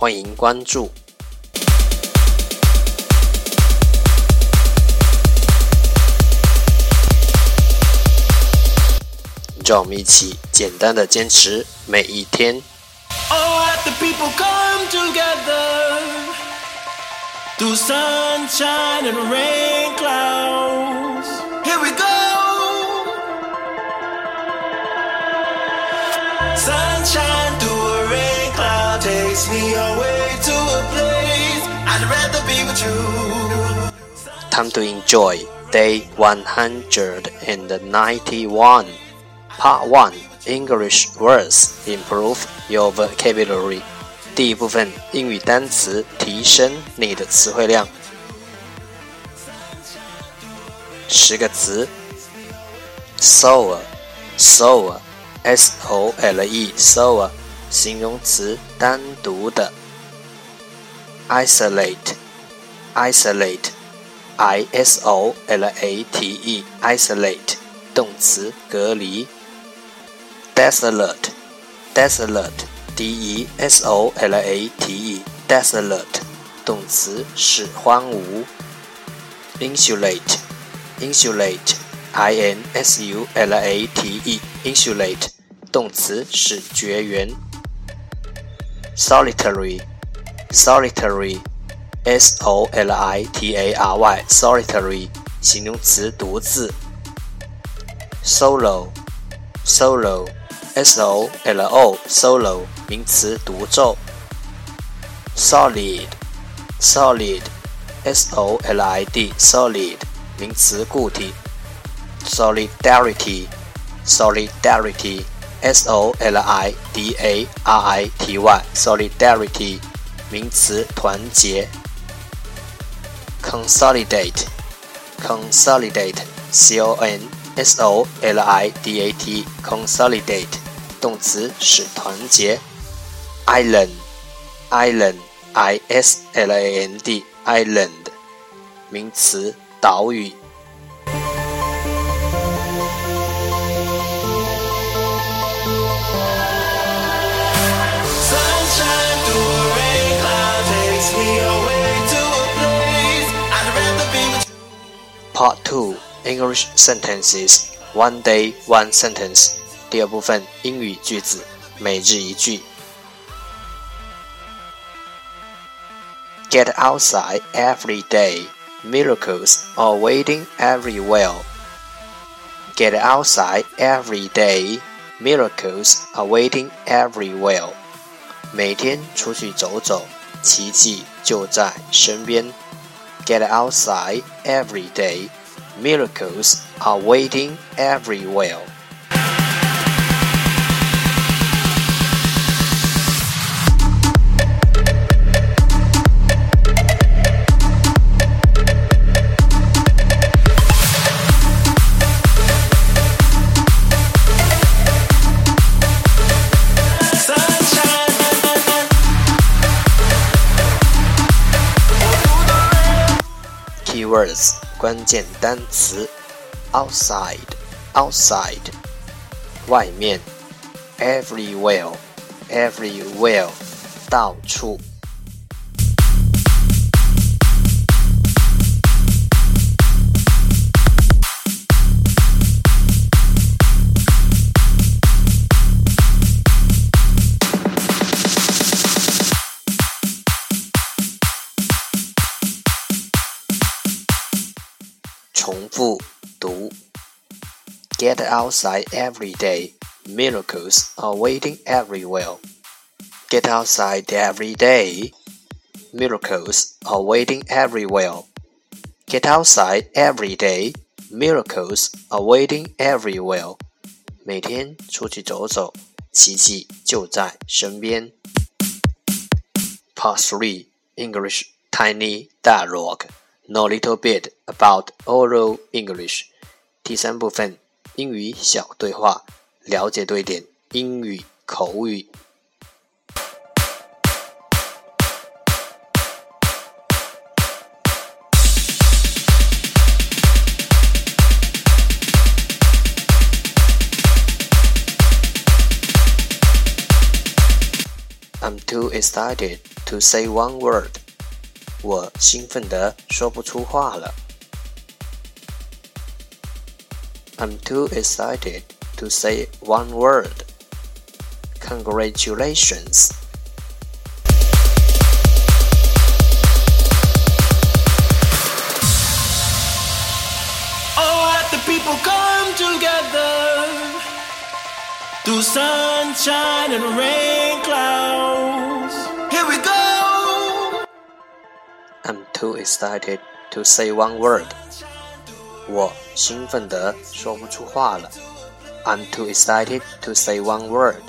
欢迎关注。让我们一起简单的坚持每一天。Oh, the people come together through sunshine and rain clouds. Time to enjoy day 191. Part 1 English words improve your vocabulary. 第一部分英语单词提升你的词汇量。十个词：sole，soar，s o l e，sole。形容词单独的，isolate isolate I S O L A T E isolate 动词隔离，desolate desolate D E S O L A T E desolate 动词使荒芜，insulate insulate I N S U L A T E insulate 动词使绝缘。solitary solitary S O L I T A R Y solitary 形容词独自。solo solo S O L O solo 名词独奏。solid solid S O L I D solid 名词固体。solidarity solidarity S O L I D A R I T Y 名词团结 consolidate consolidate C O N S O L I D A T consolidate 动词使团结 island island I S L A N D island 名词岛屿 Part Two English Sentences One Day One Sentence 第二部分英语句子每日一句。Get outside every day. Miracles are waiting everywhere. Get outside every day. Miracles are waiting everywhere. 每天出去走走，奇迹就在身边。 Get outside every day. Miracles are waiting everywhere. Keywords 关键单词：outside outside 外面，everywhere everywhere 到处。 重复读。Get outside every day. Miracles are waiting everywhere. Get outside every day. Miracles are waiting everywhere. Get outside every day. Miracles are waiting everywhere. 每天出去走走，奇迹就在身边。 Part 3 English Tiny Dialogue Know a little bit about oral English 第三部分英语小对话，了解多一点英语口语。I'm too excited to say one word. 我兴奋得说不出话了。I'm too excited to say one word. Congratulations. Oh, let the people come together through sunshine and rain clouds. too excited to say one word. 我兴奋得说不出话了。I'm too excited to say one word.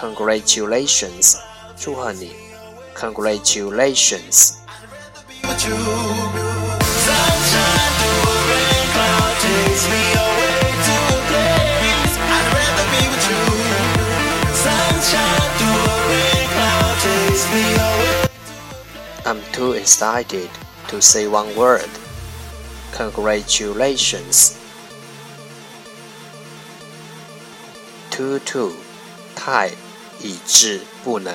Congratulations，祝贺你。Congratulations。 too excited to say one word. Congratulations. Too too，太以致不能。